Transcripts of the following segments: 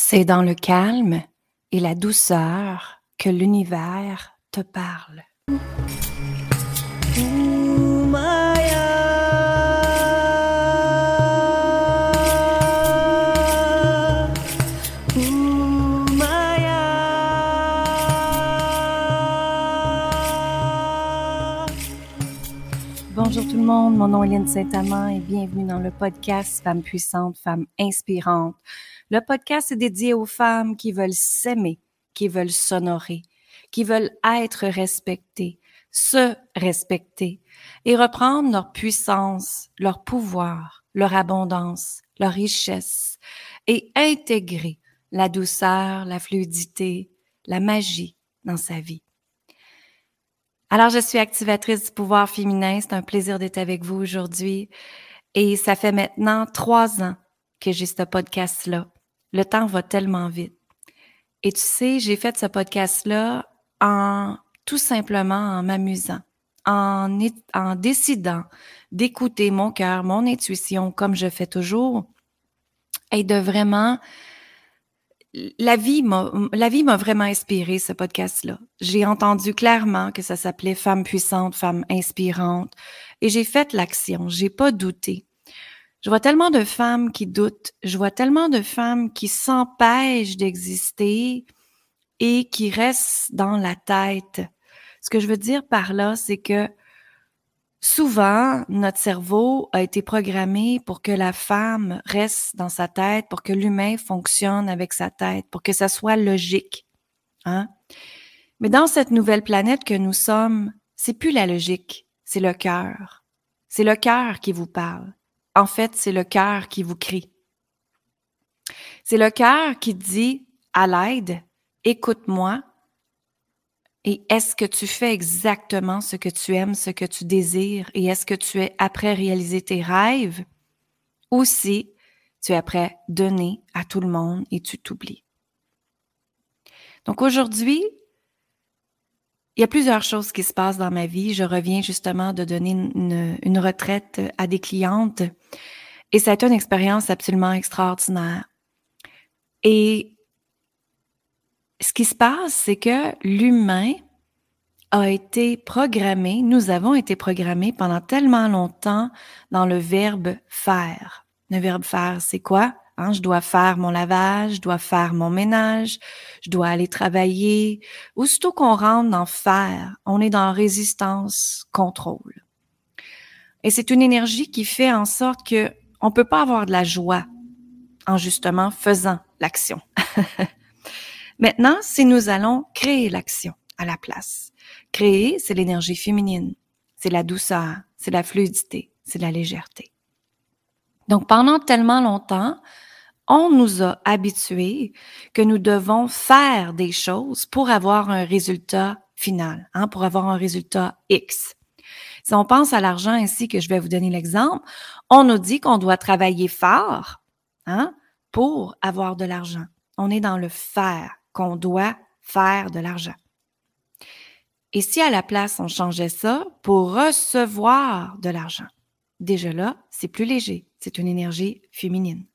C'est dans le calme et la douceur que l'univers te parle. Bonjour tout le monde, mon nom est Hélène Saint-Amand et bienvenue dans le podcast Femmes puissantes, Femmes inspirantes. Le podcast est dédié aux femmes qui veulent s'aimer, qui veulent s'honorer, qui veulent être respectées, se respecter et reprendre leur puissance, leur pouvoir, leur abondance, leur richesse et intégrer la douceur, la fluidité, la magie dans sa vie. Alors, je suis activatrice du pouvoir féminin. C'est un plaisir d'être avec vous aujourd'hui. Et ça fait maintenant trois ans que j'ai ce podcast-là. Le temps va tellement vite. Et tu sais, j'ai fait ce podcast-là en tout simplement en m'amusant, en, en décidant d'écouter mon cœur, mon intuition, comme je fais toujours, et de vraiment la vie m'a vraiment inspiré ce podcast là. J'ai entendu clairement que ça s'appelait femme puissante, femme inspirante et j'ai fait l'action, j'ai pas douté. Je vois tellement de femmes qui doutent, je vois tellement de femmes qui s'empêchent d'exister et qui restent dans la tête. Ce que je veux dire par là, c'est que souvent, notre cerveau a été programmé pour que la femme reste dans sa tête, pour que l'humain fonctionne avec sa tête, pour que ça soit logique. Hein? Mais dans cette nouvelle planète que nous sommes, c'est plus la logique, c'est le cœur. C'est le cœur qui vous parle. En fait, c'est le cœur qui vous crie. C'est le cœur qui dit à l'aide, écoute-moi, et est-ce que tu fais exactement ce que tu aimes, ce que tu désires? Et est-ce que tu es après réaliser tes rêves? Ou si tu es après donner à tout le monde et tu t'oublies? Donc aujourd'hui, il y a plusieurs choses qui se passent dans ma vie. Je reviens justement de donner une, retraite à des clientes et ça une expérience absolument extraordinaire. Et ce qui se passe, c'est que l'humain a été programmé, nous avons été programmés pendant tellement longtemps dans le verbe faire. Le verbe faire, c'est quoi? Hein? Je dois faire mon lavage, je dois faire mon ménage, je dois aller travailler. Aussitôt qu'on rentre dans faire, on est dans résistance, contrôle. Et c'est une énergie qui fait en sorte que on peut pas avoir de la joie en justement faisant l'action. Maintenant, si nous allons créer l'action à la place. Créer, c'est l'énergie féminine, c'est la douceur, c'est la fluidité, c'est la légèreté. Donc pendant tellement longtemps, on nous a habitués que nous devons faire des choses pour avoir un résultat final, hein, pour avoir un résultat X. Si on pense à l'argent ainsi que je vais vous donner l'exemple, on nous dit qu'on doit travailler fort hein, pour avoir de l'argent. On est dans le faire qu'on doit faire de l'argent. Et si à la place, on changeait ça pour recevoir de l'argent? Déjà là, c'est plus léger. C'est une énergie féminine.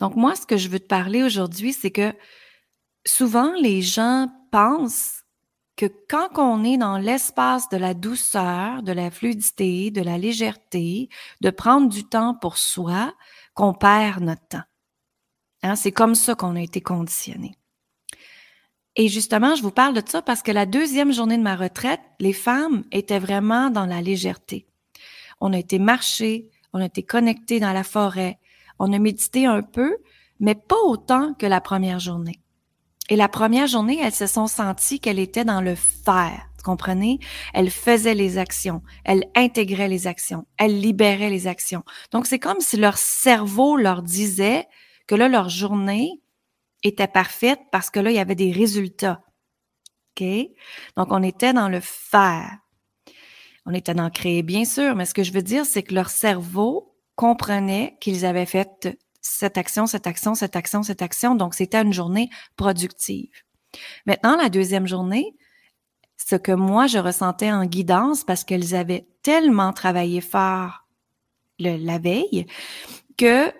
Donc moi, ce que je veux te parler aujourd'hui, c'est que souvent les gens pensent que quand on est dans l'espace de la douceur, de la fluidité, de la légèreté, de prendre du temps pour soi, qu'on perd notre temps. Hein, c'est comme ça qu'on a été conditionné. Et justement, je vous parle de ça parce que la deuxième journée de ma retraite, les femmes étaient vraiment dans la légèreté. On a été marcher, on a été connectés dans la forêt, on a médité un peu, mais pas autant que la première journée. Et la première journée, elles se sont senties qu'elles étaient dans le faire. Vous comprenez? Elles faisaient les actions. Elles intégraient les actions. Elles libéraient les actions. Donc, c'est comme si leur cerveau leur disait, que là, leur journée était parfaite parce que là, il y avait des résultats. OK? Donc, on était dans le faire. On était dans créer, bien sûr, mais ce que je veux dire, c'est que leur cerveau comprenait qu'ils avaient fait cette action, cette action, cette action, cette action. Donc, c'était une journée productive. Maintenant, la deuxième journée, ce que moi, je ressentais en guidance parce qu'elles avaient tellement travaillé fort la veille que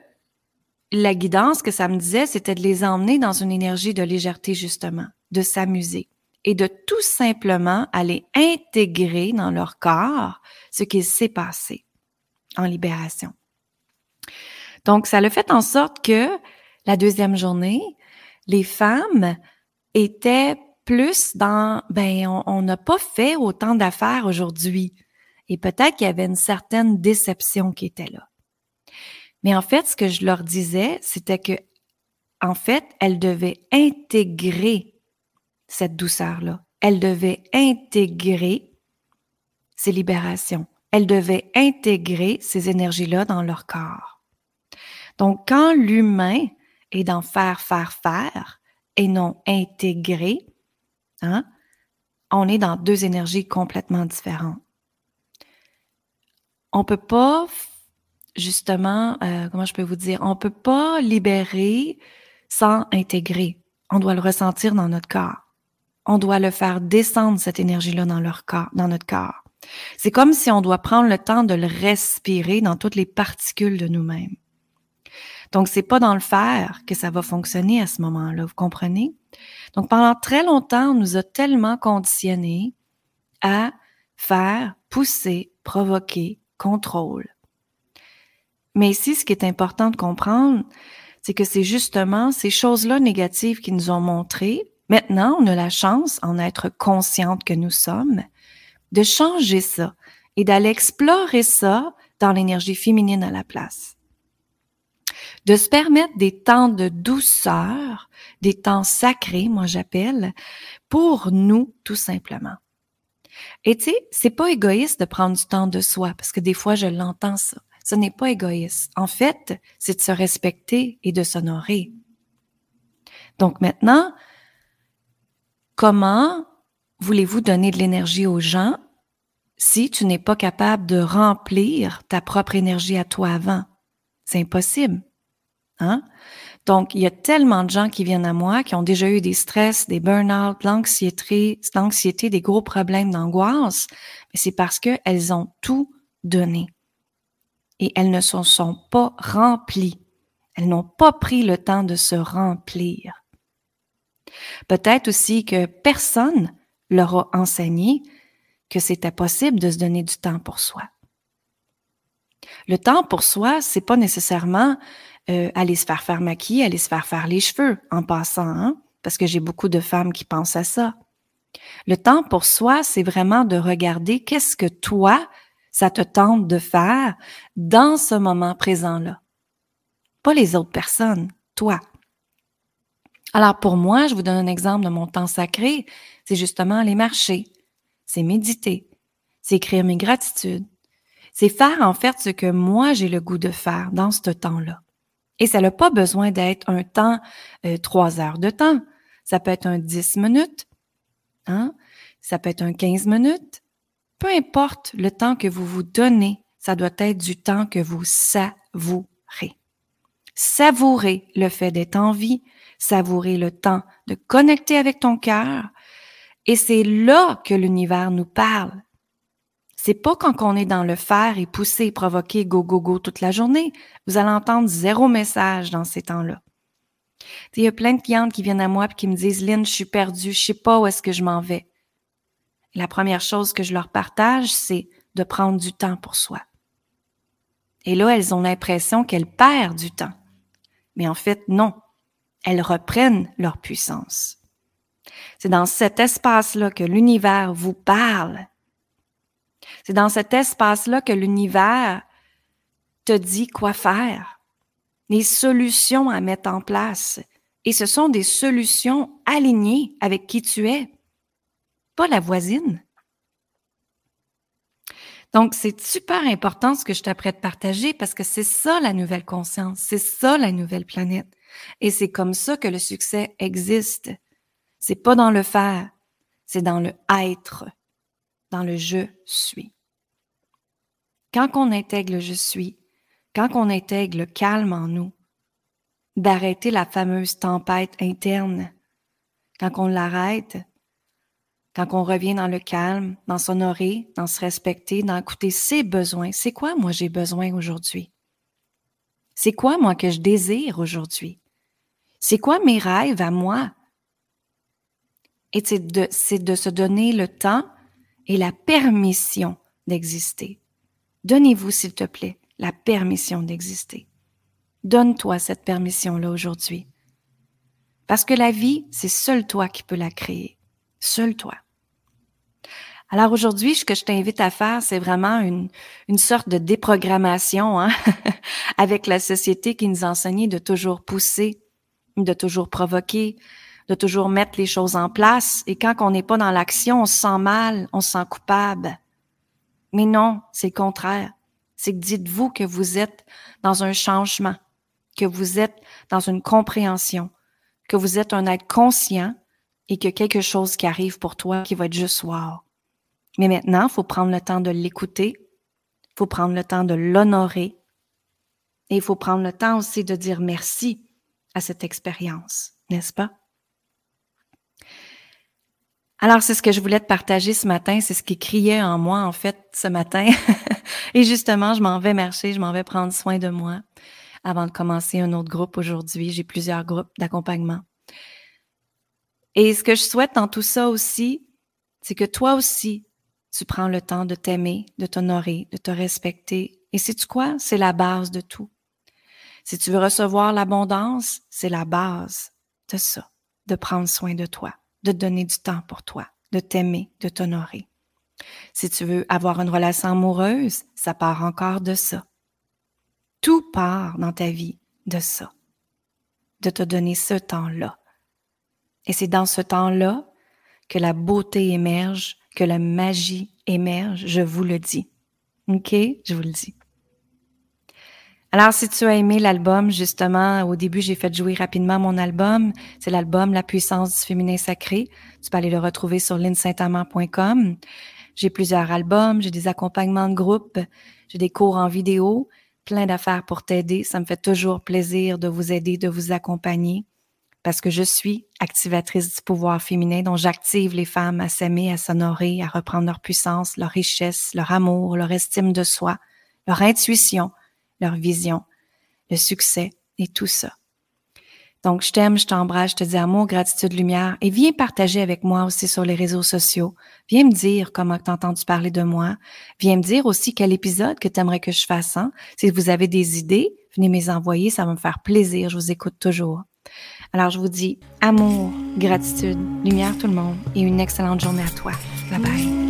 la guidance que ça me disait, c'était de les emmener dans une énergie de légèreté, justement, de s'amuser et de tout simplement aller intégrer dans leur corps ce qu'il s'est passé en libération. Donc, ça le fait en sorte que la deuxième journée, les femmes étaient plus dans, ben, on n'a pas fait autant d'affaires aujourd'hui. Et peut-être qu'il y avait une certaine déception qui était là. Mais en fait, ce que je leur disais, c'était que, en fait, elles devaient intégrer cette douceur-là. Elles devaient intégrer ces libérations. Elles devaient intégrer ces énergies-là dans leur corps. Donc, quand l'humain est dans faire, faire, faire et non intégrer, hein, on est dans deux énergies complètement différentes. On peut pas, justement, euh, comment je peux vous dire, on peut pas libérer sans intégrer. On doit le ressentir dans notre corps. On doit le faire descendre cette énergie-là dans dans notre corps. C'est comme si on doit prendre le temps de le respirer dans toutes les particules de nous-mêmes. Donc, c'est pas dans le faire que ça va fonctionner à ce moment-là, vous comprenez? Donc, pendant très longtemps, on nous a tellement conditionnés à faire, pousser, provoquer, contrôle. Mais ici, ce qui est important de comprendre, c'est que c'est justement ces choses-là négatives qui nous ont montré. Maintenant, on a la chance, en être consciente que nous sommes, de changer ça et d'aller explorer ça dans l'énergie féminine à la place de se permettre des temps de douceur, des temps sacrés, moi j'appelle, pour nous tout simplement. Et tu sais, c'est pas égoïste de prendre du temps de soi, parce que des fois je l'entends ça. Ce n'est pas égoïste. En fait, c'est de se respecter et de s'honorer. Donc maintenant, comment voulez-vous donner de l'énergie aux gens si tu n'es pas capable de remplir ta propre énergie à toi avant? C'est impossible. Hein? Donc, il y a tellement de gens qui viennent à moi qui ont déjà eu des stress, des burn-out, l'anxiété, l'anxiété, des gros problèmes d'angoisse, mais c'est parce qu'elles ont tout donné et elles ne se sont pas remplies. Elles n'ont pas pris le temps de se remplir. Peut-être aussi que personne leur a enseigné que c'était possible de se donner du temps pour soi. Le temps pour soi, c'est pas nécessairement euh, aller se faire faire maquiller, aller se faire faire les cheveux en passant, hein? parce que j'ai beaucoup de femmes qui pensent à ça. Le temps pour soi, c'est vraiment de regarder qu'est-ce que toi, ça te tente de faire dans ce moment présent-là. Pas les autres personnes, toi. Alors pour moi, je vous donne un exemple de mon temps sacré, c'est justement aller marcher, c'est méditer, c'est écrire mes gratitudes, c'est faire en fait ce que moi j'ai le goût de faire dans ce temps-là. Et ça n'a pas besoin d'être un temps, euh, trois heures de temps. Ça peut être un dix minutes, hein? ça peut être un quinze minutes. Peu importe le temps que vous vous donnez, ça doit être du temps que vous savourez. Savourer le fait d'être en vie, savourer le temps de connecter avec ton cœur. Et c'est là que l'univers nous parle. C'est pas quand on est dans le faire et pousser, provoquer, go, go, go toute la journée. Vous allez entendre zéro message dans ces temps-là. Il y a plein de clientes qui viennent à moi et qui me disent, Lynn, je suis perdue, je sais pas où est-ce que je m'en vais. La première chose que je leur partage, c'est de prendre du temps pour soi. Et là, elles ont l'impression qu'elles perdent du temps. Mais en fait, non. Elles reprennent leur puissance. C'est dans cet espace-là que l'univers vous parle c'est dans cet espace-là que l'univers te dit quoi faire, les solutions à mettre en place. Et ce sont des solutions alignées avec qui tu es, pas la voisine. Donc, c'est super important ce que je t'apprête de partager parce que c'est ça la nouvelle conscience, c'est ça la nouvelle planète. Et c'est comme ça que le succès existe. C'est pas dans le faire, c'est dans le être, dans le je suis. Quand on intègre le je suis, quand on intègre le calme en nous, d'arrêter la fameuse tempête interne, quand on l'arrête, quand on revient dans le calme, dans s'honorer, dans se respecter, dans écouter ses besoins. C'est quoi moi j'ai besoin aujourd'hui? C'est quoi, moi, que je désire aujourd'hui? C'est quoi mes rêves à moi? Et c'est de, de se donner le temps et la permission d'exister. Donnez-vous, s'il te plaît, la permission d'exister. Donne-toi cette permission-là aujourd'hui. Parce que la vie, c'est seul toi qui peux la créer. Seul toi. Alors aujourd'hui, ce que je t'invite à faire, c'est vraiment une, une sorte de déprogrammation hein? avec la société qui nous enseignait de toujours pousser, de toujours provoquer, de toujours mettre les choses en place. Et quand on n'est pas dans l'action, on se sent mal, on se sent coupable. Mais non, c'est le contraire. C'est que dites-vous que vous êtes dans un changement, que vous êtes dans une compréhension, que vous êtes un être conscient et que quelque chose qui arrive pour toi qui va être juste wow. Mais maintenant, il faut prendre le temps de l'écouter, il faut prendre le temps de l'honorer et il faut prendre le temps aussi de dire merci à cette expérience, n'est-ce pas? Alors, c'est ce que je voulais te partager ce matin, c'est ce qui criait en moi, en fait, ce matin. et justement, je m'en vais marcher, je m'en vais prendre soin de moi avant de commencer un autre groupe aujourd'hui. J'ai plusieurs groupes d'accompagnement. Et ce que je souhaite dans tout ça aussi, c'est que toi aussi, tu prends le temps de t'aimer, de t'honorer, de te respecter. Et sais-tu quoi? C'est la base de tout. Si tu veux recevoir l'abondance, c'est la base de ça, de prendre soin de toi de donner du temps pour toi, de t'aimer, de t'honorer. Si tu veux avoir une relation amoureuse, ça part encore de ça. Tout part dans ta vie de ça, de te donner ce temps-là. Et c'est dans ce temps-là que la beauté émerge, que la magie émerge, je vous le dis. OK? Je vous le dis. Alors, si tu as aimé l'album, justement, au début, j'ai fait jouer rapidement mon album. C'est l'album La puissance du féminin sacré. Tu peux aller le retrouver sur linsaintamant.com. J'ai plusieurs albums, j'ai des accompagnements de groupe, j'ai des cours en vidéo, plein d'affaires pour t'aider. Ça me fait toujours plaisir de vous aider, de vous accompagner parce que je suis activatrice du pouvoir féminin dont j'active les femmes à s'aimer, à s'honorer, à reprendre leur puissance, leur richesse, leur amour, leur estime de soi, leur intuition, leur vision, le succès et tout ça. Donc, je t'aime, je t'embrasse, je te dis amour, gratitude, lumière et viens partager avec moi aussi sur les réseaux sociaux. Viens me dire comment tu as entendu parler de moi. Viens me dire aussi quel épisode que tu aimerais que je fasse. Hein? Si vous avez des idées, venez me envoyer, ça va me faire plaisir. Je vous écoute toujours. Alors, je vous dis amour, gratitude, lumière tout le monde et une excellente journée à toi. Bye bye.